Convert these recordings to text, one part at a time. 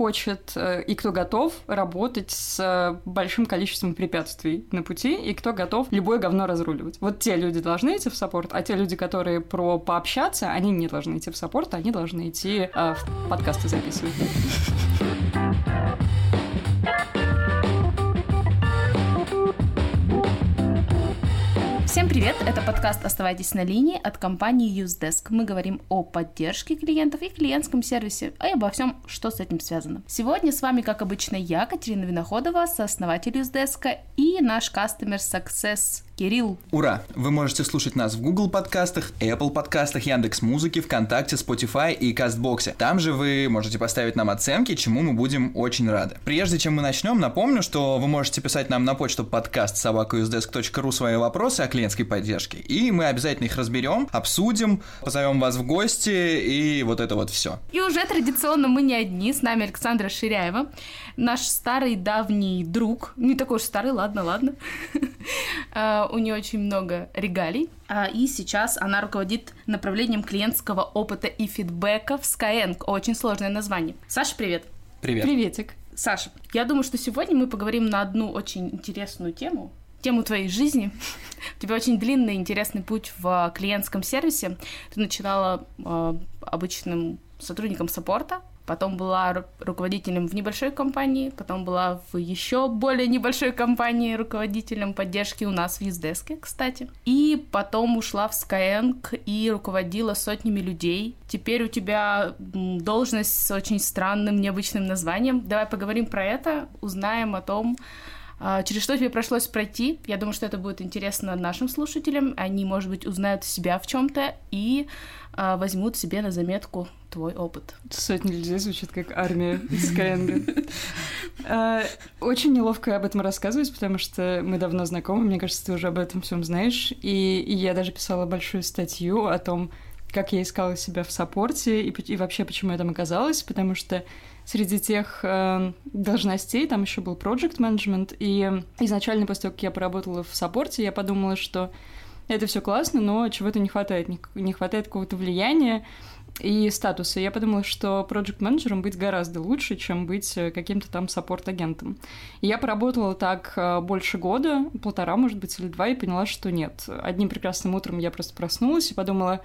хочет э, и кто готов работать с большим количеством препятствий на пути, и кто готов любое говно разруливать. Вот те люди должны идти в саппорт, а те люди, которые про пообщаться, они не должны идти в саппорт, они должны идти э, в подкасты записывать. Привет! Это подкаст «Оставайтесь на линии» от компании UseDesk. Мы говорим о поддержке клиентов и клиентском сервисе, и обо всем, что с этим связано. Сегодня с вами, как обычно, я, Катерина Виноходова, сооснователь UseDesk, и наш Customer Success Кирилл. Ура! Вы можете слушать нас в Google подкастах, Apple подкастах, Яндекс Музыки, ВКонтакте, Spotify и Кастбоксе. Там же вы можете поставить нам оценки, чему мы будем очень рады. Прежде чем мы начнем, напомню, что вы можете писать нам на почту подкаст собакаюздеск.ру свои вопросы о клиентской поддержке, и мы обязательно их разберем, обсудим, позовем вас в гости и вот это вот все. И уже традиционно мы не одни, с нами Александра Ширяева, наш старый давний друг, не такой уж старый, ладно, ладно. А, у нее очень много регалий. А, и сейчас она руководит направлением клиентского опыта и фидбэка в Skyeng. Очень сложное название. Саша, привет. Привет. Приветик. Саша, я думаю, что сегодня мы поговорим на одну очень интересную тему, тему твоей жизни. У тебя очень длинный интересный путь в клиентском сервисе. Ты начинала э, обычным сотрудником саппорта, потом была руководителем в небольшой компании, потом была в еще более небольшой компании руководителем поддержки у нас в Юздеске, кстати. И потом ушла в Skyeng и руководила сотнями людей. Теперь у тебя должность с очень странным, необычным названием. Давай поговорим про это, узнаем о том, через что тебе пришлось пройти. Я думаю, что это будет интересно нашим слушателям. Они, может быть, узнают себя в чем-то и а, возьмут себе на заметку твой опыт. Сотни людей звучит как армия из Skyeng. А, очень неловко об этом рассказывать, потому что мы давно знакомы, мне кажется, ты уже об этом всем знаешь. И я даже писала большую статью о том, как я искала себя в саппорте и, и вообще почему я там оказалась, потому что среди тех э, должностей там еще был project management, и изначально после того, как я поработала в саппорте, я подумала, что это все классно, но чего-то не хватает, не, не хватает какого-то влияния и статуса. Я подумала, что проект-менеджером быть гораздо лучше, чем быть э, каким-то там саппорт-агентом. я поработала так э, больше года, полтора, может быть, или два, и поняла, что нет. Одним прекрасным утром я просто проснулась и подумала,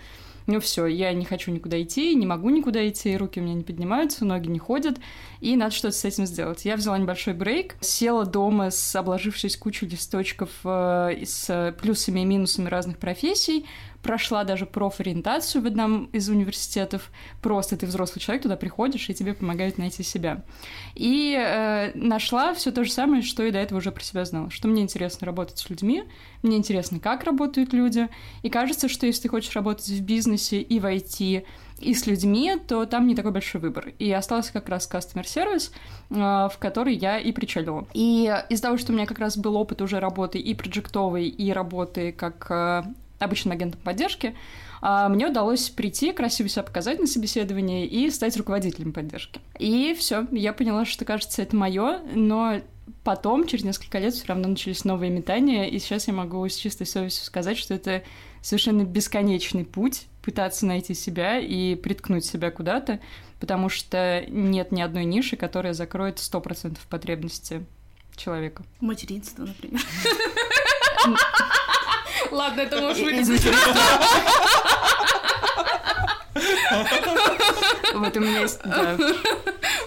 ну все, я не хочу никуда идти, не могу никуда идти, руки у меня не поднимаются, ноги не ходят, и надо что-то с этим сделать. Я взяла небольшой брейк, села дома с обложившись кучей листочков э, с плюсами и минусами разных профессий, прошла даже профориентацию в одном из университетов. Просто ты взрослый человек, туда приходишь, и тебе помогают найти себя. И э, нашла все то же самое, что и до этого уже про себя знала. Что мне интересно работать с людьми, мне интересно, как работают люди. И кажется, что если ты хочешь работать в бизнесе и в IT, и с людьми, то там не такой большой выбор. И остался как раз customer service, э, в который я и причалила. И из-за того, что у меня как раз был опыт уже работы и проектовой, и работы как э, обычным агентом поддержки, а, мне удалось прийти, красиво себя показать на собеседовании и стать руководителем поддержки. И все, я поняла, что, кажется, это мое, но потом, через несколько лет, все равно начались новые метания, и сейчас я могу с чистой совестью сказать, что это совершенно бесконечный путь пытаться найти себя и приткнуть себя куда-то, потому что нет ни одной ниши, которая закроет 100% потребности человека. Материнство, например. Ладно, это может быть... Вот у меня есть да,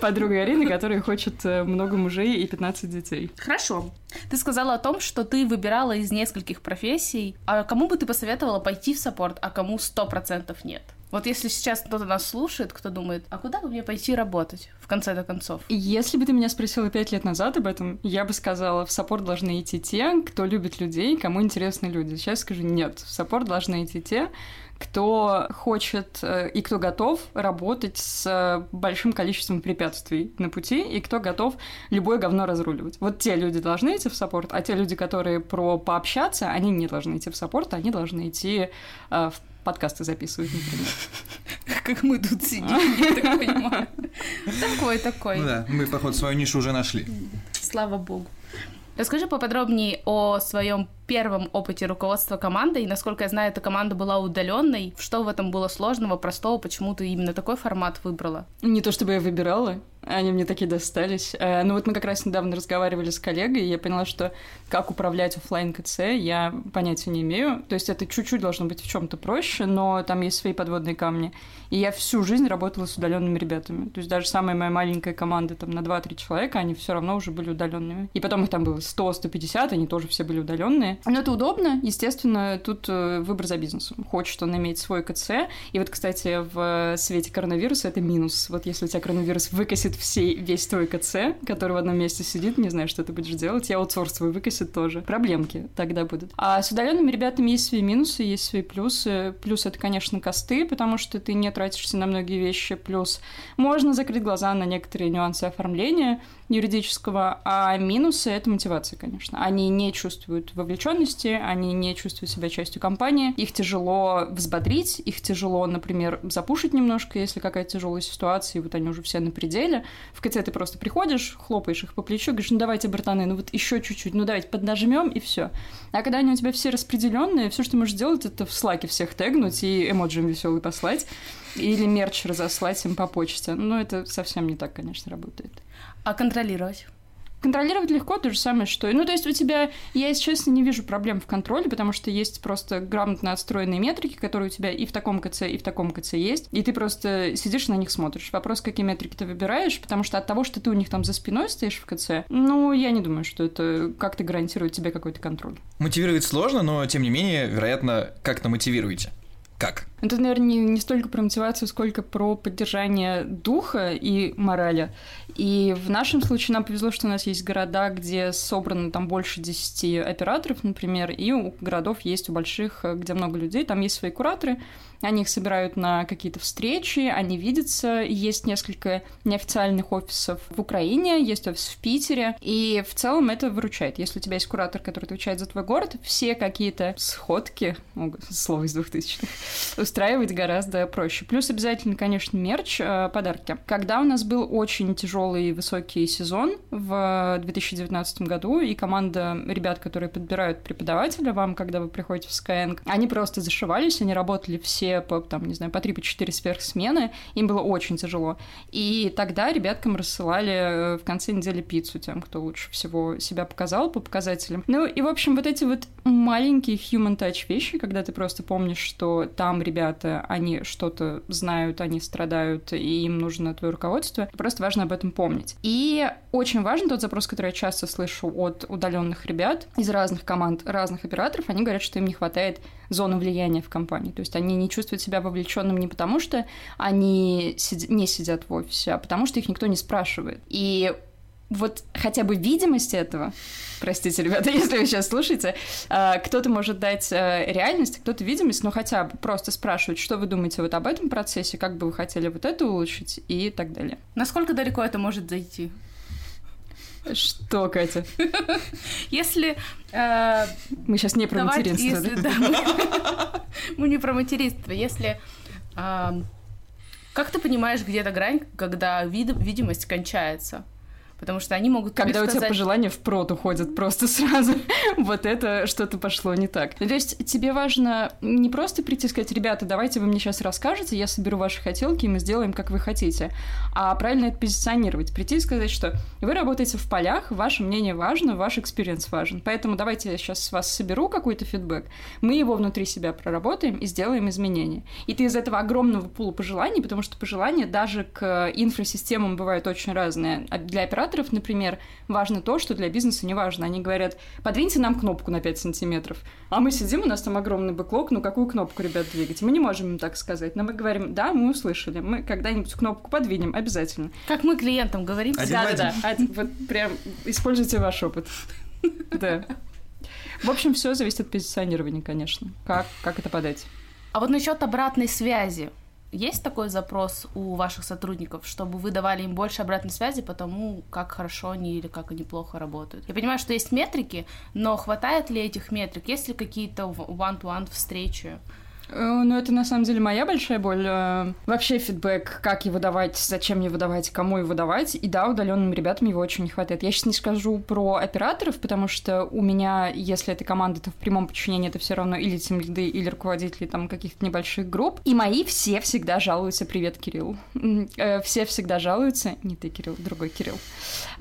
подруга Арина, которая хочет э, много мужей и 15 детей. Хорошо. Ты сказала о том, что ты выбирала из нескольких профессий. А кому бы ты посоветовала пойти в саппорт, а кому сто процентов нет? Вот если сейчас кто-то нас слушает, кто думает, а куда бы мне пойти работать в конце-то концов? Если бы ты меня спросила пять лет назад об этом, я бы сказала, в саппорт должны идти те, кто любит людей, кому интересны люди. Сейчас скажу, нет, в саппорт должны идти те, кто хочет э, и кто готов работать с большим количеством препятствий на пути, и кто готов любое говно разруливать. Вот те люди должны идти в support, а те люди, которые про пообщаться, они не должны идти в support, они должны идти э, в подкасты записывать, например. Как мы тут сидим, я так понимаю. Такой, такой. Ну да, мы, походу, свою нишу уже нашли. Слава богу. Расскажи поподробнее о своем первом опыте руководства командой. Насколько я знаю, эта команда была удаленной. Что в этом было сложного, простого? Почему ты именно такой формат выбрала? Не то чтобы я выбирала. Они мне такие достались. Э, ну вот мы как раз недавно разговаривали с коллегой, и я поняла, что как управлять офлайн КЦ я понятия не имею. То есть это чуть-чуть должно быть в чем-то проще, но там есть свои подводные камни. И я всю жизнь работала с удаленными ребятами. То есть даже самая моя маленькая команда там на 2-3 человека, они все равно уже были удаленными. И потом их там было 100-150, они тоже все были удаленные. Но это удобно, естественно, тут э, выбор за бизнесом. Хочет он иметь свой КЦ. И вот, кстати, в свете коронавируса это минус. Вот если у тебя коронавирус выкосит все, весь твой КЦ, который в одном месте сидит, не знаю, что ты будешь делать, я аутсорс свой выкосит тоже. Проблемки тогда будут. А с удаленными ребятами есть свои минусы, есть свои плюсы. Плюс это, конечно, косты, потому что ты не тратишься на многие вещи, плюс можно закрыть глаза на некоторые нюансы оформления, юридического, а минусы — это мотивация, конечно. Они не чувствуют вовлеченности, они не чувствуют себя частью компании, их тяжело взбодрить, их тяжело, например, запушить немножко, если какая-то тяжелая ситуация, и вот они уже все на пределе. В КЦ ты просто приходишь, хлопаешь их по плечу, говоришь, ну давайте, братаны, ну вот еще чуть-чуть, ну давайте поднажмем, и все. А когда они у тебя все распределенные, все, что ты можешь сделать, это в слаке всех тегнуть и эмоджи веселый послать, или мерч разослать им по почте. Но это совсем не так, конечно, работает. А контролировать? Контролировать легко, то же самое, что... Ну, то есть у тебя... Я, если честно, не вижу проблем в контроле, потому что есть просто грамотно отстроенные метрики, которые у тебя и в таком КЦ, и в таком КЦ есть, и ты просто сидишь на них смотришь. Вопрос, какие метрики ты выбираешь, потому что от того, что ты у них там за спиной стоишь в КЦ, ну, я не думаю, что это как-то гарантирует тебе какой-то контроль. Мотивировать сложно, но, тем не менее, вероятно, как-то мотивируете. Как? Это, наверное, не, не столько про мотивацию, сколько про поддержание духа и морали. И в нашем случае нам повезло, что у нас есть города, где собрано там больше 10 операторов, например, и у городов есть у больших, где много людей, там есть свои кураторы, они их собирают на какие-то встречи, они видятся. Есть несколько неофициальных офисов в Украине, есть офис в Питере. И в целом это выручает. Если у тебя есть куратор, который отвечает за твой город, все какие-то сходки, ну, слово из двухтысячных, устраивать гораздо проще. Плюс обязательно, конечно, мерч, э, подарки. Когда у нас был очень тяжелый высокий сезон в 2019 году, и команда ребят, которые подбирают преподавателя вам, когда вы приходите в Skyeng, они просто зашивались, они работали все по, там, не знаю, по 3-4 сверхсмены, им было очень тяжело. И тогда ребяткам рассылали э, в конце недели пиццу тем, кто лучше всего себя показал по показателям. Ну и, в общем, вот эти вот маленькие human touch вещи, когда ты просто помнишь, что там ребята, они что-то знают, они страдают, и им нужно твое руководство, просто важно об этом помнить. И очень важен тот запрос, который я часто слышу от удаленных ребят из разных команд, разных операторов, они говорят, что им не хватает зоны влияния в компании. То есть они не чувствуют себя вовлеченным не потому, что они сид- не сидят в офисе, а потому что их никто не спрашивает. И вот хотя бы видимость этого, простите, ребята, если вы сейчас слушаете, а, кто-то может дать э, реальность, кто-то видимость, но хотя бы просто спрашивать, что вы думаете вот об этом процессе, как бы вы хотели вот это улучшить и так далее. Насколько далеко это может зайти? Что, Катя? Если... Э, мы сейчас не про материнство, если, да? да мы, мы не про материнство. Если... Э, как ты понимаешь где-то грань, когда вид, видимость кончается? Потому что они могут Когда сказать... у тебя пожелания в прот уходят просто сразу, вот это что-то пошло не так. То есть тебе важно не просто прийти и сказать, ребята, давайте вы мне сейчас расскажете, я соберу ваши хотелки, и мы сделаем, как вы хотите, а правильно это позиционировать, прийти и сказать, что вы работаете в полях, ваше мнение важно, ваш experience важен, поэтому давайте я сейчас с вас соберу какой-то фидбэк, мы его внутри себя проработаем и сделаем изменения. И ты из этого огромного пула пожеланий, потому что пожелания даже к инфрасистемам бывают очень разные. А для оператора операторов, например, важно то, что для бизнеса не важно. Они говорят, подвиньте нам кнопку на 5 сантиметров. А мы сидим, у нас там огромный бэклог, ну какую кнопку, ребят, двигать? Мы не можем им так сказать. Но мы говорим, да, мы услышали, мы когда-нибудь кнопку подвинем, обязательно. Как мы клиентам говорим. Да-да-да, вот прям используйте ваш опыт. Да. В общем, все зависит от позиционирования, конечно. Как, как это подать? А вот насчет обратной связи. Есть такой запрос у ваших сотрудников, чтобы вы давали им больше обратной связи по тому, как хорошо они или как они плохо работают? Я понимаю, что есть метрики, но хватает ли этих метрик? Есть ли какие-то one-to-one встречи? Э, ну, это на самом деле моя большая боль. Э, вообще фидбэк, как его давать, зачем его давать, кому его давать. И да, удаленным ребятам его очень не хватает. Я сейчас не скажу про операторов, потому что у меня, если это команда, то в прямом подчинении это все равно или тем лиды, или руководители там каких-то небольших групп. И мои все всегда жалуются. Привет, Кирилл. Э, все всегда жалуются. Не ты, Кирилл, другой Кирилл.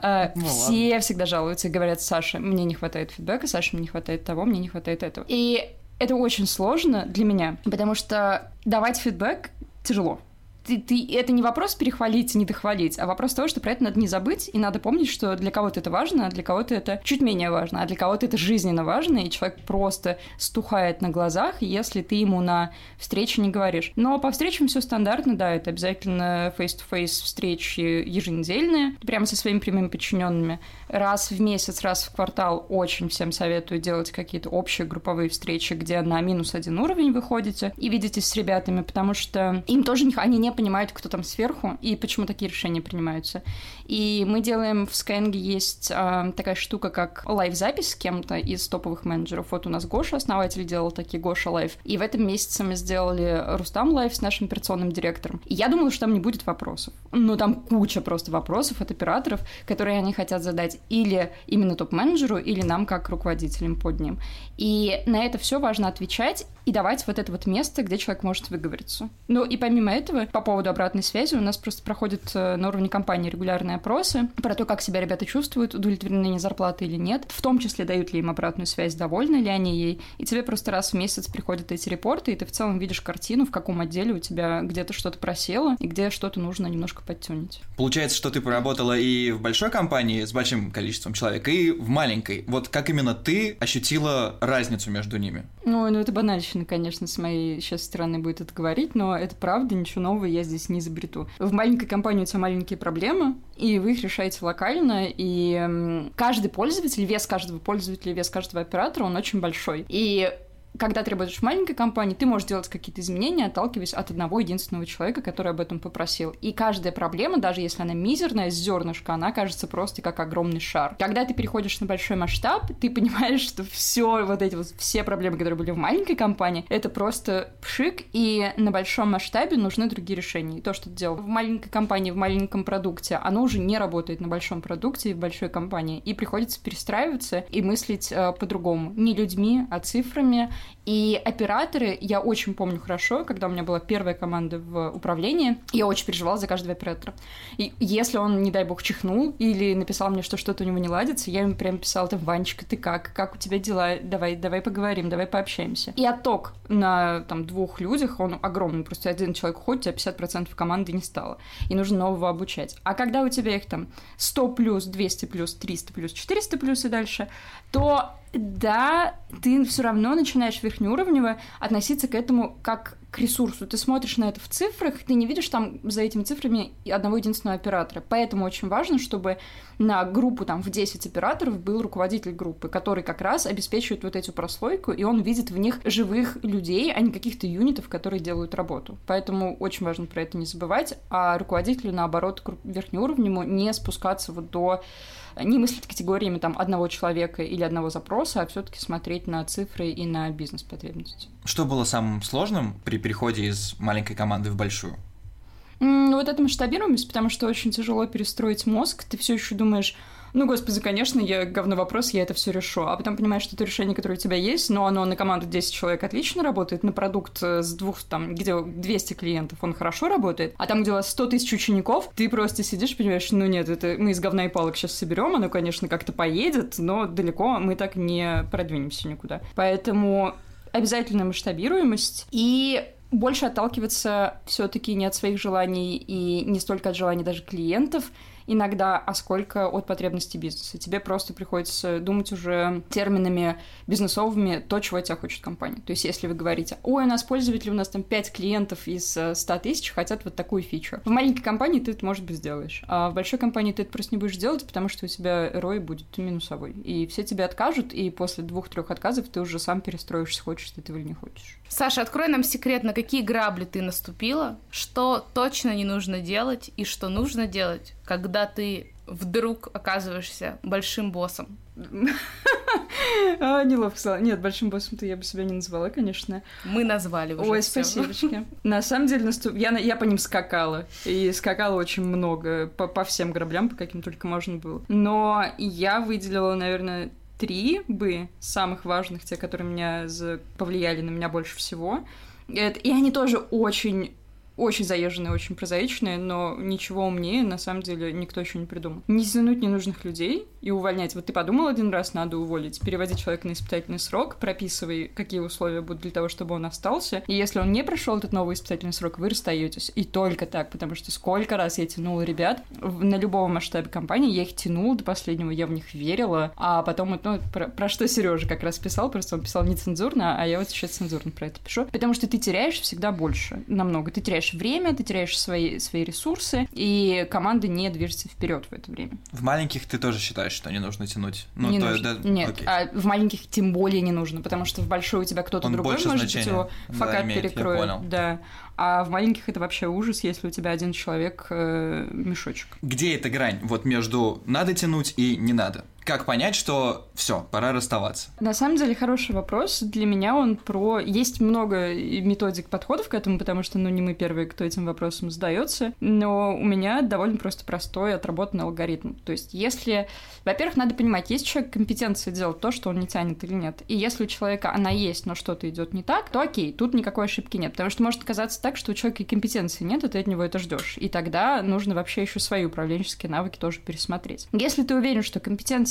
Ну, все ладно. всегда жалуются и говорят, Саша, мне не хватает фидбэка, Саша, мне не хватает того, мне не хватает этого. И это очень сложно для меня, потому что давать фидбэк тяжело ты, ты, это не вопрос перехвалить, не дохвалить, а вопрос того, что про это надо не забыть, и надо помнить, что для кого-то это важно, а для кого-то это чуть менее важно, а для кого-то это жизненно важно, и человек просто стухает на глазах, если ты ему на встрече не говоришь. Но по встречам все стандартно, да, это обязательно face-to-face встречи еженедельные, прямо со своими прямыми подчиненными. Раз в месяц, раз в квартал очень всем советую делать какие-то общие групповые встречи, где на минус один уровень выходите и видитесь с ребятами, потому что им тоже не, они не понимают, кто там сверху и почему такие решения принимаются. И мы делаем в Skyeng есть э, такая штука, как live-запись с кем-то из топовых менеджеров. Вот у нас Гоша, основатель, делал такие Гоша live. И в этом месяце мы сделали Рустам live с нашим операционным директором. И я думала, что там не будет вопросов. Но там куча просто вопросов от операторов, которые они хотят задать или именно топ-менеджеру, или нам как руководителям под ним. И на это все важно отвечать и давать вот это вот место, где человек может выговориться. Ну и помимо этого, по поводу обратной связи, у нас просто проходит э, на уровне компании регулярные опросы про то, как себя ребята чувствуют, удовлетворены они зарплаты или нет, в том числе дают ли им обратную связь, довольны ли они ей, и тебе просто раз в месяц приходят эти репорты, и ты в целом видишь картину, в каком отделе у тебя где-то что-то просело, и где что-то нужно немножко подтюнить. Получается, что ты поработала и в большой компании с большим количеством человек, и в маленькой. Вот как именно ты ощутила разницу между ними? Ну, ну это банальщина, конечно, с моей сейчас стороны будет это говорить, но это правда, ничего нового я здесь не изобрету. В маленькой компании у тебя маленькие проблемы, и вы их решаете локально, и каждый пользователь, вес каждого пользователя, вес каждого оператора, он очень большой. И когда ты работаешь в маленькой компании, ты можешь делать какие-то изменения, отталкиваясь от одного единственного человека, который об этом попросил. И каждая проблема, даже если она мизерная, с зернышка, она кажется просто как огромный шар. Когда ты переходишь на большой масштаб, ты понимаешь, что все вот эти вот все проблемы, которые были в маленькой компании, это просто пшик, и на большом масштабе нужны другие решения. И то, что ты делал в маленькой компании, в маленьком продукте, оно уже не работает на большом продукте и в большой компании. И приходится перестраиваться и мыслить э, по-другому. Не людьми, а цифрами, и операторы, я очень помню хорошо, когда у меня была первая команда в управлении, я очень переживала за каждого оператора. И если он, не дай бог, чихнул или написал мне, что что-то у него не ладится, я ему прям писала, там, Ванечка, ты как? Как у тебя дела? Давай, давай поговорим, давай пообщаемся. И отток на там двух людях, он огромный. Просто один человек уходит, тебя 50% команды не стало. И нужно нового обучать. А когда у тебя их там 100 плюс, 200 плюс, 300 плюс, 400 плюс и дальше, то да, ты все равно начинаешь верхнеуровнево относиться к этому как к ресурсу. Ты смотришь на это в цифрах, ты не видишь там за этими цифрами одного единственного оператора. Поэтому очень важно, чтобы на группу там в 10 операторов был руководитель группы, который как раз обеспечивает вот эту прослойку, и он видит в них живых людей, а не каких-то юнитов, которые делают работу. Поэтому очень важно про это не забывать, а руководителю, наоборот, верхнеуровнему не спускаться вот до не мыслить категориями там одного человека или одного запроса, а все-таки смотреть на цифры и на бизнес-потребности. Что было самым сложным при переходе из маленькой команды в большую? Вот это масштабируемость, потому что очень тяжело перестроить мозг. Ты все еще думаешь, ну, господи, конечно, я говно вопрос, я это все решу. А потом понимаешь, что это решение, которое у тебя есть, но оно на команду 10 человек отлично работает, на продукт э, с двух, там, где 200 клиентов, он хорошо работает, а там, где у вас 100 тысяч учеников, ты просто сидишь, понимаешь, ну нет, это мы из говна и палок сейчас соберем, оно, конечно, как-то поедет, но далеко мы так не продвинемся никуда. Поэтому обязательно масштабируемость и больше отталкиваться все-таки не от своих желаний и не столько от желаний даже клиентов, иногда, а сколько от потребностей бизнеса. Тебе просто приходится думать уже терминами бизнесовыми то, чего тебя хочет компания. То есть, если вы говорите, ой, у нас пользователи, у нас там 5 клиентов из 100 э, тысяч хотят вот такую фичу. В маленькой компании ты это, может быть, сделаешь, а в большой компании ты это просто не будешь делать, потому что у тебя ROI будет минусовой. И все тебе откажут, и после двух-трех отказов ты уже сам перестроишься, хочешь ты этого или не хочешь. Саша, открой нам секрет, на какие грабли ты наступила, что точно не нужно делать и что нужно делать, когда ты вдруг оказываешься большим боссом? А, неловко. Нет, большим боссом-то я бы себя не назвала, конечно. Мы назвали уже Ой, всё. спасибочки. На самом деле, наступ... я, я по ним скакала. И скакала очень много. По, по всем граблям, по каким только можно было. Но я выделила, наверное, три бы самых важных, те, которые меня за- повлияли на меня больше всего. И они тоже очень очень заезженные, очень прозаичные, но ничего умнее, на самом деле, никто еще не придумал. Не тянуть ненужных людей и увольнять. Вот ты подумал один раз, надо уволить, переводи человека на испытательный срок, прописывай, какие условия будут для того, чтобы он остался. И если он не прошел этот новый испытательный срок, вы расстаетесь. И только так, потому что сколько раз я тянула ребят на любом масштабе компании, я их тянула до последнего, я в них верила, а потом, ну, про, про что Сережа как раз писал, просто он писал нецензурно, а я вот сейчас цензурно про это пишу. Потому что ты теряешь всегда больше, намного. Ты теряешь время, ты теряешь свои, свои ресурсы, и команда не движется вперед в это время. В маленьких ты тоже считаешь, что не нужно тянуть? Ну, не то нужно. да, Нет, окей. а в маленьких тем более не нужно, потому что в большой у тебя кто-то другой может быть значения, его да, факап я перекроет. Да. А в маленьких это вообще ужас, если у тебя один человек э, мешочек. Где эта грань вот между надо тянуть и не надо? Как понять, что все, пора расставаться? На самом деле хороший вопрос. Для меня он про... Есть много методик подходов к этому, потому что, ну, не мы первые, кто этим вопросом задается. Но у меня довольно просто простой отработанный алгоритм. То есть, если... Во-первых, надо понимать, есть у человека компетенция делать то, что он не тянет или нет. И если у человека она есть, но что-то идет не так, то окей, тут никакой ошибки нет. Потому что может казаться так, что у человека компетенции нет, и ты от него это ждешь. И тогда нужно вообще еще свои управленческие навыки тоже пересмотреть. Если ты уверен, что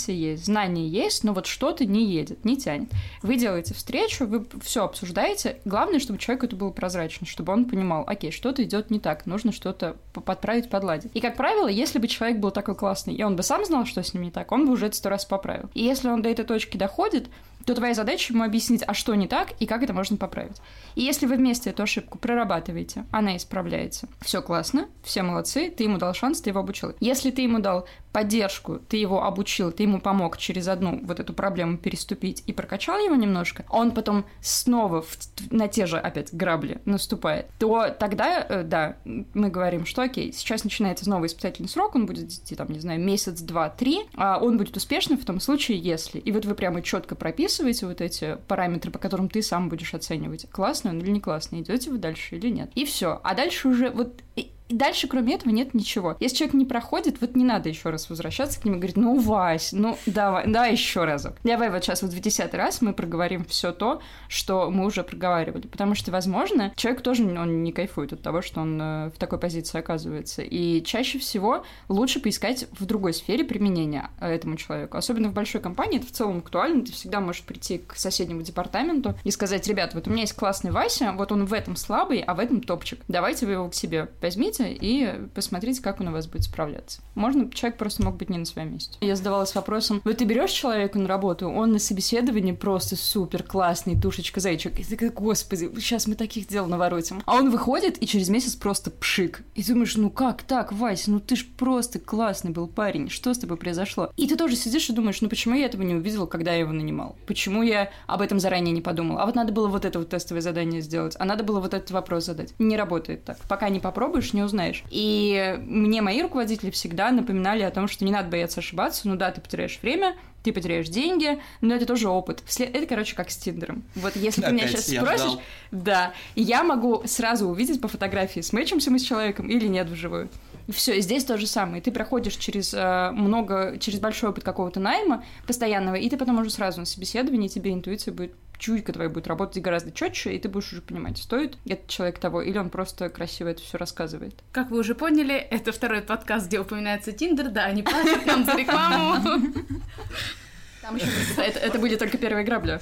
компетенция есть, знания есть, но вот что-то не едет, не тянет, вы делаете встречу, вы все обсуждаете. Главное, чтобы человеку это было прозрачно, чтобы он понимал, окей, что-то идет не так, нужно что-то подправить, подладить. И, как правило, если бы человек был такой классный, и он бы сам знал, что с ним не так, он бы уже это сто раз поправил. И если он до этой точки доходит, то твоя задача ему объяснить, а что не так и как это можно поправить. И если вы вместе эту ошибку прорабатываете, она исправляется, все классно, все молодцы, ты ему дал шанс, ты его обучил. Если ты ему дал поддержку, ты его обучил, ты ему помог через одну вот эту проблему переступить и прокачал его немножко, он потом снова в- на те же опять грабли наступает, то тогда, э, да, мы говорим, что окей, сейчас начинается новый испытательный срок, он будет идти, там, не знаю, месяц, два, три, а он будет успешным в том случае, если. И вот вы прямо четко прописываете вот эти параметры, по которым ты сам будешь оценивать, классно он или не классно, идете вы дальше или нет. И все. А дальше уже вот и- дальше, кроме этого, нет ничего. Если человек не проходит, вот не надо еще раз возвращаться к нему и говорить, ну, Вась, ну, давай, давай еще разок. Давай вот сейчас вот в десятый раз мы проговорим все то, что мы уже проговаривали. Потому что, возможно, человек тоже он не кайфует от того, что он э, в такой позиции оказывается. И чаще всего лучше поискать в другой сфере применения э, этому человеку. Особенно в большой компании, это в целом актуально. Ты всегда можешь прийти к соседнему департаменту и сказать, ребят, вот у меня есть классный Вася, вот он в этом слабый, а в этом топчик. Давайте вы его к себе возьмите и посмотрите, как он у вас будет справляться. Можно, человек просто мог быть не на своем месте. Я задавалась вопросом, вот ты берешь человека на работу, он на собеседовании просто супер классный, душечка зайчик, и ты такая, господи, сейчас мы таких дел наворотим. А он выходит и через месяц просто пшик. И думаешь, ну как так, Вася, ну ты ж просто классный был парень, что с тобой произошло? И ты тоже сидишь и думаешь, ну почему я этого не увидел, когда я его нанимал? Почему я об этом заранее не подумал? А вот надо было вот это вот тестовое задание сделать, а надо было вот этот вопрос задать. Не работает так. Пока не попробуешь, не узнаешь. И мне мои руководители всегда напоминали о том, что не надо бояться ошибаться. Ну да, ты потеряешь время, ты потеряешь деньги, но это тоже опыт. Это, короче, как с Тиндером. Вот если ты меня сейчас спросишь, ждал. да, я могу сразу увидеть по фотографии, смычимся мы с человеком или нет вживую. Все, здесь то же самое. Ты проходишь через э, много, через большой опыт какого-то найма постоянного, и ты потом уже сразу на собеседовании, тебе интуиция будет чуйка твоя будет работать гораздо четче, и ты будешь уже понимать, стоит этот человек того, или он просто красиво это все рассказывает. Как вы уже поняли, это второй подкаст, где упоминается Тиндер. Да, они платят нам за рекламу. Там еще это, это были только первые грабли.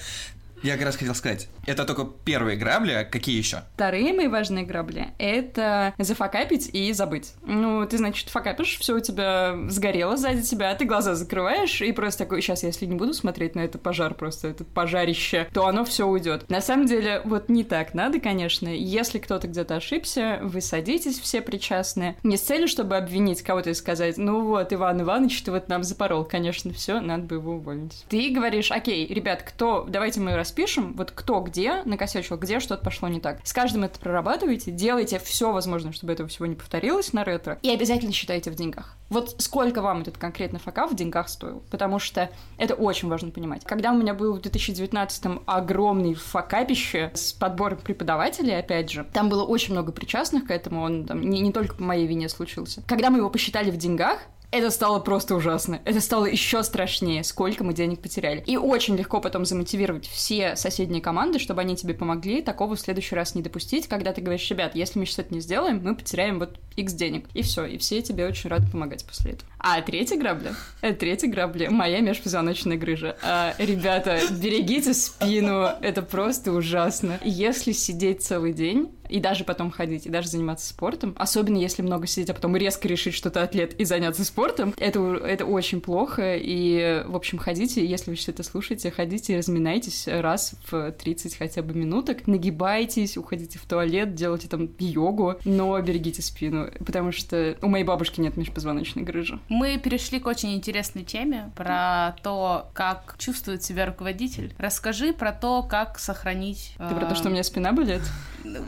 Я как раз хотел сказать, это только первые грабли, а какие еще? Вторые мои важные грабли — это зафакапить и забыть. Ну, ты, значит, факапишь, все у тебя сгорело сзади тебя, ты глаза закрываешь, и просто такой, сейчас, если не буду смотреть на это пожар, просто это пожарище, то оно все уйдет. На самом деле, вот не так надо, конечно. Если кто-то где-то ошибся, вы садитесь, все причастные. Не с целью, чтобы обвинить кого-то и сказать, ну вот, Иван Иванович, ты вот нам запорол, конечно, все, надо бы его уволить. Ты говоришь, окей, ребят, кто, давайте мы распишем распишем, вот кто где накосячил, где что-то пошло не так. С каждым это прорабатывайте, делайте все возможное, чтобы этого всего не повторилось на ретро, и обязательно считайте в деньгах. Вот сколько вам этот конкретно факап в деньгах стоил, потому что это очень важно понимать. Когда у меня был в 2019-м огромный факапище с подбором преподавателей, опять же, там было очень много причастных к этому, он там не, не только по моей вине случился. Когда мы его посчитали в деньгах, это стало просто ужасно. Это стало еще страшнее, сколько мы денег потеряли. И очень легко потом замотивировать все соседние команды, чтобы они тебе помогли такого в следующий раз не допустить, когда ты говоришь, ребят, если мы это не сделаем, мы потеряем вот X денег. И все, и все тебе очень рады помогать после этого. А третья грабля, это третья грабля, моя межпозвоночная грыжа. А, ребята, берегите спину, это просто ужасно. Если сидеть целый день, и даже потом ходить, и даже заниматься спортом, особенно если много сидеть, а потом резко решить, что ты атлет и заняться спортом, это, это очень плохо, и, в общем, ходите, если вы что-то слушаете, ходите и разминайтесь раз в 30 хотя бы минуток, нагибайтесь, уходите в туалет, делайте там йогу, но берегите спину, потому что у моей бабушки нет межпозвоночной грыжи. Мы перешли к очень интересной теме про то, как чувствует себя руководитель. Расскажи про то, как сохранить... Ты про то, что у меня спина болит?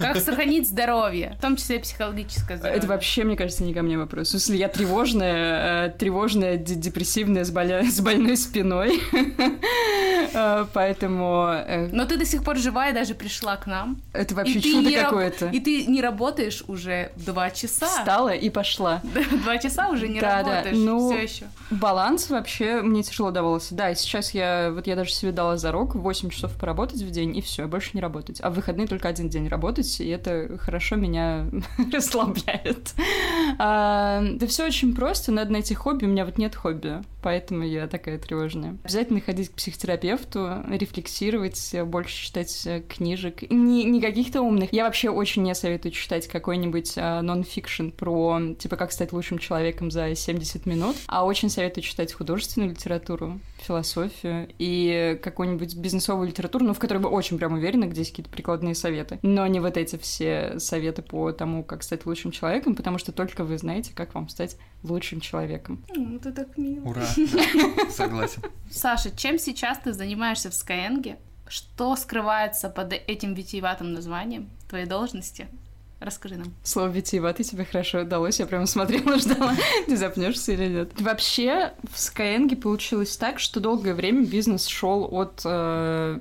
Как сохранить здоровье, в том числе психологическое здоровье. Это вообще, мне кажется, не ко мне вопрос. Если я тревожная, э, тревожная, депрессивная, с, боля... с больной спиной, э, поэтому... Э, Но ты до сих пор жива и даже пришла к нам. Это вообще чудо какое-то. И ты не работаешь уже два часа. Встала и пошла. Два часа уже не работаешь, ну, все еще. Баланс вообще мне тяжело давался. Да, сейчас я, вот я даже себе дала зарок 8 часов поработать в день, и все, больше не работать. А в выходные только один день работать, и это хорошо меня расслабляет. А, да все очень просто, надо найти хобби, у меня вот нет хобби, поэтому я такая тревожная. Обязательно ходить к психотерапевту, рефлексировать, больше читать э, книжек. Не, не каких-то умных. Я вообще очень не советую читать какой-нибудь а, нон-фикшн про, типа, как стать лучшим человеком за 70 минут, а очень советую читать художественную литературу, философию и какую-нибудь бизнесовую литературу, ну, в которой вы очень прям уверены, где есть какие-то прикладные советы. Но не вот эти все советы по тому, как стать лучшим человеком, потому что только вы знаете, как вам стать лучшим человеком. Ну, ты так мило. Ура! Согласен. Саша, чем сейчас ты занимаешься в Skyeng? Что скрывается под этим витиеватым названием твоей должности? Расскажи нам. Слово витиеватый тебе хорошо удалось. Я прямо смотрела, ждала, ты запнешься или нет. Вообще, в Skyeng получилось так, что долгое время бизнес шел от э,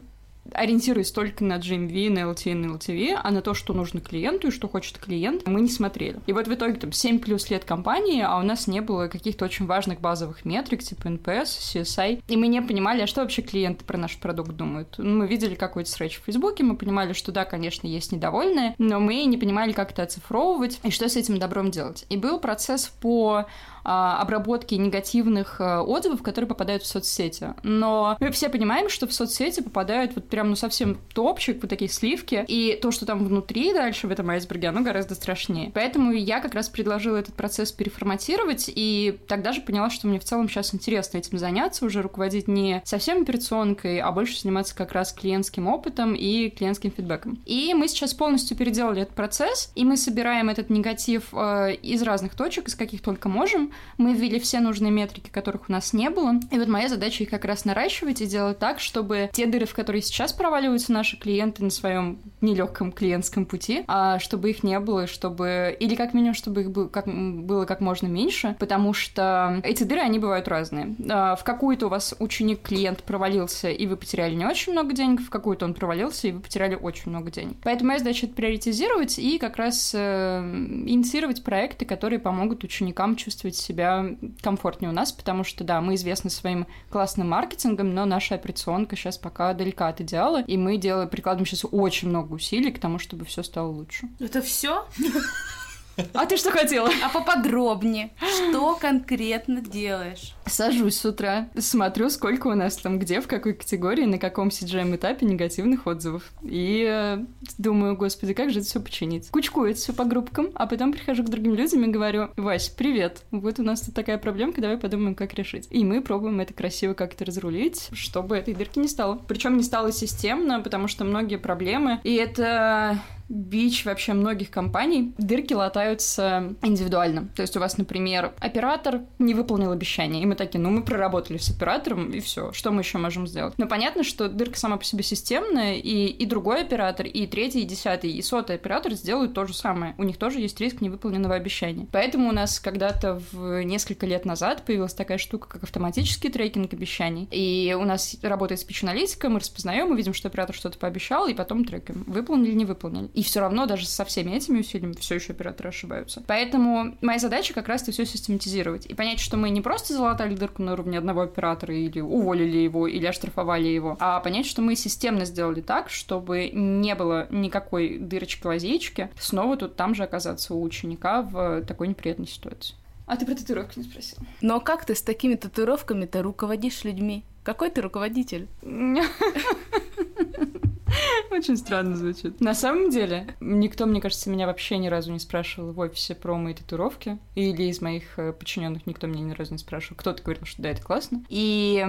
ориентируясь только на GMV, на LTV, на LTV, а на то, что нужно клиенту и что хочет клиент, мы не смотрели. И вот в итоге там 7 плюс лет компании, а у нас не было каких-то очень важных базовых метрик, типа NPS, CSI, и мы не понимали, а что вообще клиенты про наш продукт думают. Ну, мы видели какой-то срэч в Фейсбуке, мы понимали, что да, конечно, есть недовольные, но мы не понимали, как это оцифровывать и что с этим добром делать. И был процесс по обработки негативных а, отзывов, которые попадают в соцсети. Но мы все понимаем, что в соцсети попадают вот прям ну совсем топчик, вот такие сливки, и то, что там внутри дальше в этом айсберге, оно гораздо страшнее. Поэтому я как раз предложила этот процесс переформатировать, и тогда же поняла, что мне в целом сейчас интересно этим заняться, уже руководить не совсем операционкой, а больше заниматься как раз клиентским опытом и клиентским фидбэком. И мы сейчас полностью переделали этот процесс, и мы собираем этот негатив э, из разных точек, из каких только можем, мы ввели все нужные метрики, которых у нас не было. И вот моя задача их как раз наращивать и делать так, чтобы те дыры, в которые сейчас проваливаются наши клиенты на своем нелегком клиентском пути, а чтобы их не было, чтобы... Или как минимум, чтобы их было как, было как можно меньше, потому что эти дыры, они бывают разные. А, в какую-то у вас ученик-клиент провалился, и вы потеряли не очень много денег, в какую-то он провалился, и вы потеряли очень много денег. Поэтому моя задача это приоритизировать и как раз э, инициировать проекты, которые помогут ученикам чувствовать себя комфортнее у нас, потому что, да, мы известны своим классным маркетингом, но наша операционка сейчас пока далека от идеала, и мы делаем, прикладываем сейчас очень много усилий к тому, чтобы все стало лучше. Это все? А ты что хотела? А поподробнее. Что конкретно делаешь? Сажусь с утра, смотрю, сколько у нас там где, в какой категории, на каком CGM этапе негативных отзывов. И э, думаю, господи, как же это все починить? Кучкую это все по группкам, а потом прихожу к другим людям и говорю, Вась, привет, вот у нас тут такая проблемка, давай подумаем, как решить. И мы пробуем это красиво как-то разрулить, чтобы этой дырки не стало. Причем не стало системно, потому что многие проблемы, и это бич вообще многих компаний. Дырки латаются индивидуально. То есть у вас, например, оператор не выполнил обещание, и мы такие, ну мы проработали с оператором, и все, что мы еще можем сделать? Но понятно, что дырка сама по себе системная, и, и другой оператор, и третий, и десятый, и сотый оператор сделают то же самое. У них тоже есть риск невыполненного обещания. Поэтому у нас когда-то в несколько лет назад появилась такая штука, как автоматический трекинг обещаний. И у нас работает спич-аналитика, мы распознаем, мы видим, что оператор что-то пообещал, и потом трекаем, выполнили, не выполнили. И все равно даже со всеми этими усилиями все еще операторы ошибаются. Поэтому моя задача как раз-то все систематизировать и понять, что мы не просто залатали дырку на уровне одного оператора или уволили его, или оштрафовали его, а понять, что мы системно сделали так, чтобы не было никакой дырочки-лазейки снова тут там же оказаться у ученика в такой неприятной ситуации. А ты про татуировки не спросил. Но как ты с такими татуировками-то руководишь людьми? Какой ты руководитель? Очень странно звучит. На самом деле, никто, мне кажется, меня вообще ни разу не спрашивал в офисе про мои татуировки. Или из моих э, подчиненных никто меня ни разу не спрашивал. Кто-то говорил, что да, это классно. И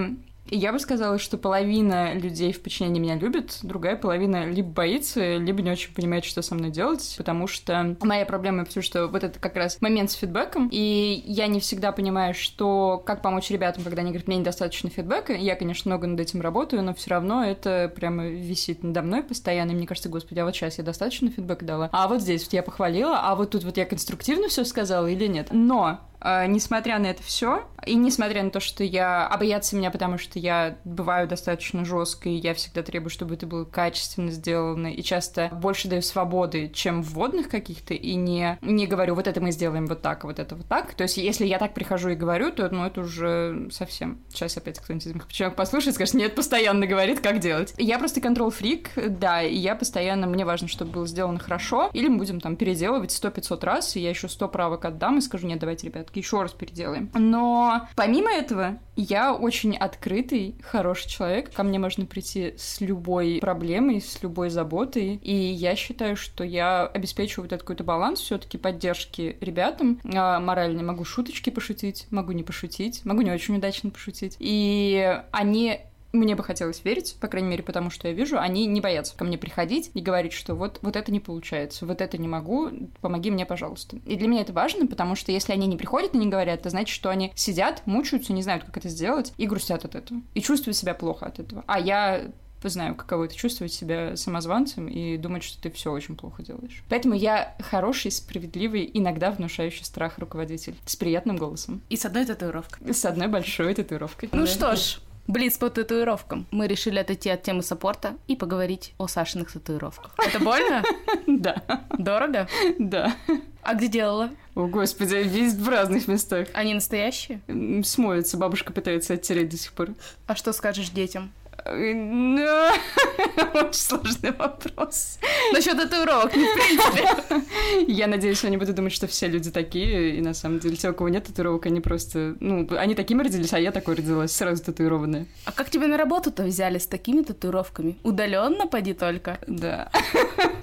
я бы сказала, что половина людей в подчинении меня любит, другая половина либо боится, либо не очень понимает, что со мной делать, потому что моя проблема в том, что вот это как раз момент с фидбэком, и я не всегда понимаю, что как помочь ребятам, когда они говорят, мне недостаточно фидбэка. Я, конечно, много над этим работаю, но все равно это прямо висит надо мной постоянно, и мне кажется, господи, а вот сейчас я достаточно фидбэка дала, а вот здесь вот я похвалила, а вот тут вот я конструктивно все сказала или нет. Но несмотря на это все, и несмотря на то, что я... А боятся меня, потому что я бываю достаточно жесткой, я всегда требую, чтобы это было качественно сделано, и часто больше даю свободы, чем вводных каких-то, и не, не говорю, вот это мы сделаем вот так, вот это вот так. То есть, если я так прихожу и говорю, то ну, это уже совсем... Сейчас опять кто-нибудь из моих человек послушает, скажет, нет, постоянно говорит, как делать. Я просто контрол-фрик, да, и я постоянно... Мне важно, чтобы было сделано хорошо, или мы будем там переделывать сто 500 раз, и я еще 100 правок отдам и скажу, нет, давайте, ребятки, еще раз переделаем. Но помимо этого, я очень открытый, хороший человек. Ко мне можно прийти с любой проблемой, с любой заботой. И я считаю, что я обеспечиваю вот этот какой-то баланс все-таки поддержки ребятам. А морально могу шуточки пошутить, могу не пошутить, могу не очень удачно пошутить. И они мне бы хотелось верить, по крайней мере, потому что я вижу, они не боятся ко мне приходить и говорить, что вот, вот это не получается, вот это не могу, помоги мне, пожалуйста. И для меня это важно, потому что если они не приходят и не говорят, это значит, что они сидят, мучаются, не знают, как это сделать, и грустят от этого, и чувствуют себя плохо от этого. А я знаю, каково это чувствовать себя самозванцем и думать, что ты все очень плохо делаешь. Поэтому я хороший, справедливый, иногда внушающий страх руководитель с приятным голосом. И с одной татуировкой. С одной большой татуировкой. Ну да. что ж, Блиц по татуировкам. Мы решили отойти от темы саппорта и поговорить о Сашиных татуировках. Это больно? Да. Дорого? Да. А где делала? О, господи, весь в разных местах. Они настоящие? Смоются, бабушка пытается оттереть до сих пор. А что скажешь детям? Очень сложный вопрос. Насчет татуировок, не в принципе. Я надеюсь, они будут думать, что все люди такие, и на самом деле те, у кого нет татуировок, они просто... Ну, они такими родились, а я такой родилась, сразу татуированная. А как тебя на работу-то взяли с такими татуировками? Удаленно поди только? Да.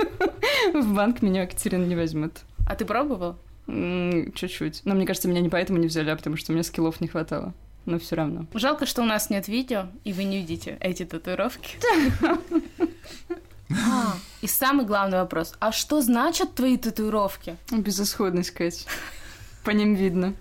В банк меня Екатерина не возьмет. А ты пробовал? Чуть-чуть. Но мне кажется, меня не поэтому не взяли, а потому что у меня скиллов не хватало но все равно. Жалко, что у нас нет видео, и вы не видите эти татуировки. А, и самый главный вопрос. А что значат твои татуировки? Безысходность, Кать. По ним видно.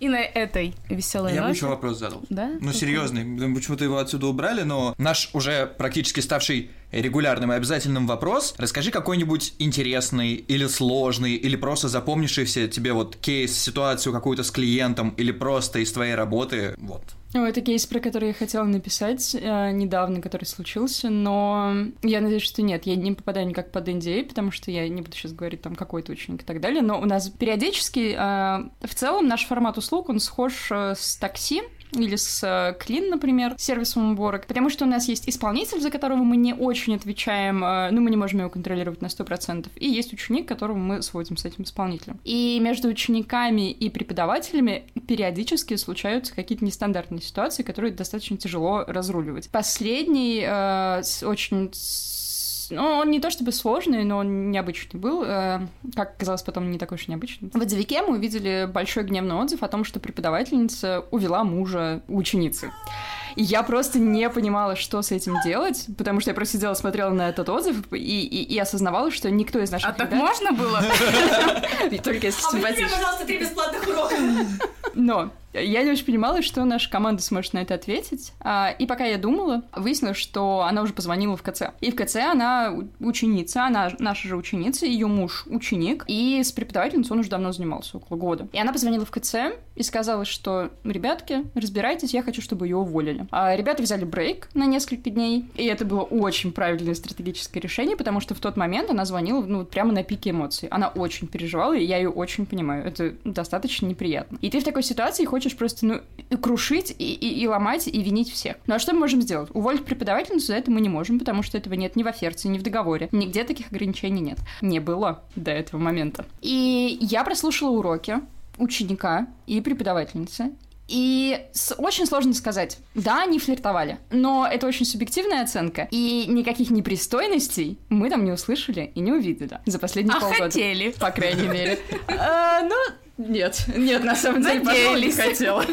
И на этой веселой Я ноте... бы еще вопрос задал. Да? Ну, серьезный. Почему-то его отсюда убрали, но наш уже практически ставший регулярным и обязательным вопрос. Расскажи какой-нибудь интересный или сложный, или просто запомнившийся тебе вот кейс, ситуацию какую-то с клиентом, или просто из твоей работы. Вот. Ну, это кейс, про который я хотела написать э, недавно, который случился, но я надеюсь, что нет, я не попадаю никак под NDA, потому что я не буду сейчас говорить там какой-то ученик и так далее, но у нас периодически, э, в целом, наш формат услуг, он схож э, с такси, или с Клин, э, например, сервисом уборок, потому что у нас есть исполнитель, за которого мы не очень отвечаем, ну, мы не можем его контролировать на 100%, и есть ученик, которого мы сводим с этим исполнителем. И между учениками и преподавателями периодически случаются какие-то нестандартные ситуации, которые достаточно тяжело разруливать. Последний э, очень ну, он не то чтобы сложный, но он необычный был. Э, как оказалось, потом не такой уж необычный. В отзывике мы увидели большой гневный отзыв о том, что преподавательница увела мужа ученицы. И я просто не понимала, что с этим делать, потому что я просто сидела, смотрела на этот отзыв и, и, и осознавала, что никто из наших А так ребят- можно было? Только если А мне, пожалуйста, три бесплатных урока. Но я не очень понимала, что наша команда сможет на это ответить. А, И пока я думала, выяснилось, что она уже позвонила в КЦ. И в КЦ она ученица, она наша же ученица, ее муж ученик, и с преподавательницей он уже давно занимался, около года. И она позвонила в КЦ и сказала, что, ребятки, разбирайтесь, я хочу, чтобы ее уволили. А ребята взяли брейк на несколько дней, и это было очень правильное стратегическое решение, потому что в тот момент она звонила, ну, прямо на пике эмоций. Она очень переживала, и я ее очень понимаю. Это достаточно неприятно. И ты в такой ситуации хочешь просто, ну, и крушить, и, и- и ломать, и винить всех. Ну, а что мы можем сделать? Уволить преподавательницу за это мы не можем, потому что этого нет ни в оферте, ни в договоре. Нигде таких ограничений нет. Не было до этого момента. И я прослушала уроки ученика и преподавательницы, и с- очень сложно сказать. Да, они флиртовали, но это очень субъективная оценка. И никаких непристойностей мы там не услышали и не увидели за последние А полгода. хотели? По крайней мере. А, Ну, нет, нет, на самом деле, пожалуй, не хотела.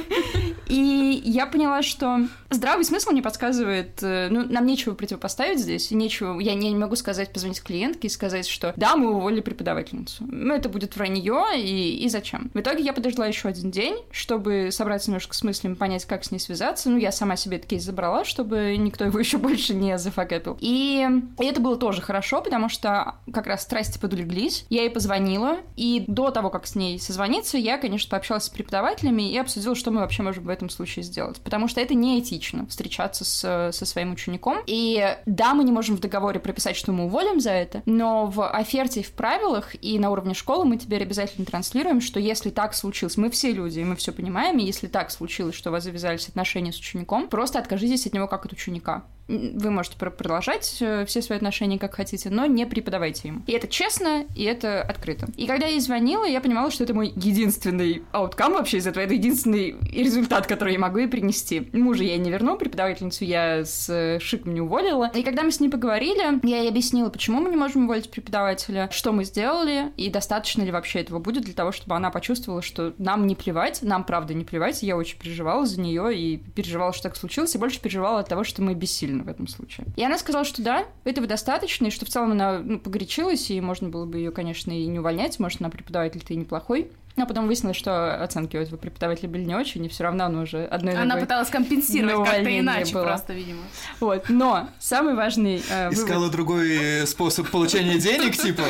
И я поняла, что здравый смысл мне подсказывает, э, ну, нам нечего противопоставить здесь, нечего, я не могу сказать, позвонить клиентке и сказать, что да, мы уволили преподавательницу. Ну, это будет вранье, и, и зачем? В итоге я подождала еще один день, чтобы собраться немножко с мыслями, понять, как с ней связаться. Ну, я сама себе этот кейс забрала, чтобы никто его еще больше не зафакапил. И, и это было тоже хорошо, потому что как раз страсти подулеглись. Я ей позвонила, и до того, как с ней созвониться, я, конечно, пообщалась с преподавателями и обсудила, что мы вообще можем в этом случае сделать. Потому что это неэтично встречаться с, со своим учеником. И да, мы не можем в договоре прописать, что мы уволим за это, но в оферте в правилах и на уровне школы мы теперь обязательно транслируем, что если так случилось, мы все люди, и мы все понимаем, и если так случилось, что у вас завязались отношения с учеником, просто откажитесь от него как от ученика. Вы можете пр- продолжать э, все свои отношения как хотите, но не преподавайте ему. И это честно, и это открыто. И когда я ей звонила, я понимала, что это мой единственный ауткам вообще из этого, это единственный результат, который я могу ей принести. Мужа я не верну, преподавательницу я с э, шиком не уволила. И когда мы с ней поговорили, я ей объяснила, почему мы не можем уволить преподавателя, что мы сделали, и достаточно ли вообще этого будет для того, чтобы она почувствовала, что нам не плевать, нам правда не плевать. Я очень переживала за нее и переживала, что так случилось, и больше переживала от того, что мы бессильны в этом случае. И она сказала, что да, этого достаточно, и что в целом она ну, погорячилась, и можно было бы ее, конечно, и не увольнять, может, она преподаватель-то и неплохой. Но потом выяснилось, что оценки у этого преподавателя были не очень, и все равно она уже одной Она ногой пыталась компенсировать как-то иначе была. просто, видимо. Вот, но самый важный э, вывод- Искала другой э, способ получения денег, типа.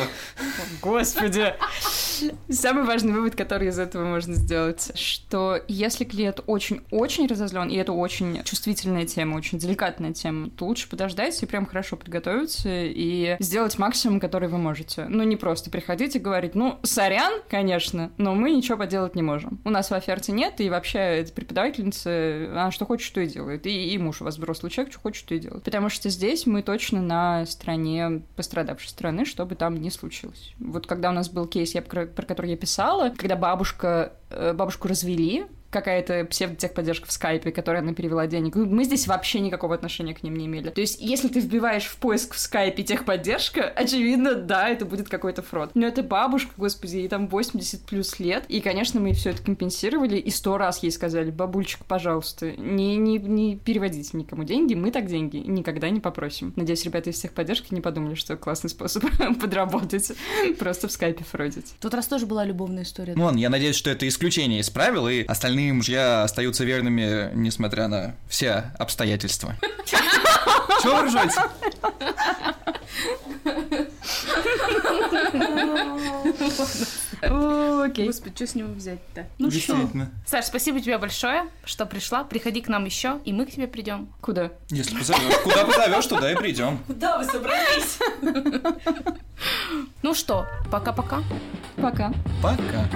Господи. Самый важный вывод, который из этого можно сделать, что если клиент очень-очень разозлен, и это очень чувствительная тема, очень деликатная тема, то лучше подождать и прям хорошо подготовиться и сделать максимум, который вы можете. Ну, не просто приходить и говорить, ну, сорян, конечно, но мы ничего поделать не можем. У нас в оферте нет, и вообще эта преподавательница, она что хочет, что и делает. И, и муж у вас взрослый человек, что хочет, что и делает. Потому что здесь мы точно на стороне пострадавшей страны, что бы там ни случилось. Вот когда у нас был кейс, я, про, про который я писала, когда бабушка, э, бабушку развели, какая-то псевдотехподдержка в скайпе, которая она перевела денег. Ну, Мы здесь вообще никакого отношения к ним не имели. То есть, если ты вбиваешь в поиск в скайпе техподдержка, очевидно, да, это будет какой-то фрод. Но это бабушка, господи, ей там 80 плюс лет. И, конечно, мы все это компенсировали. И сто раз ей сказали, бабульчик, пожалуйста, не, не, не переводите никому деньги, мы так деньги никогда не попросим. Надеюсь, ребята из техподдержки не подумали, что это классный способ подработать, просто в скайпе фродить. Тут раз тоже была любовная история. Ну ладно, я надеюсь, что это исключение из правил, и остальные мужья остаются верными, несмотря на все обстоятельства. Чего вы ржете? Окей. Господи, что с него взять-то? Ну что? Саш, спасибо тебе большое, что пришла. Приходи к нам еще, и мы к тебе придем. Куда? Если позовешь, куда позовешь, туда и придем. Куда вы собрались? Ну что, пока-пока. Пока. Пока.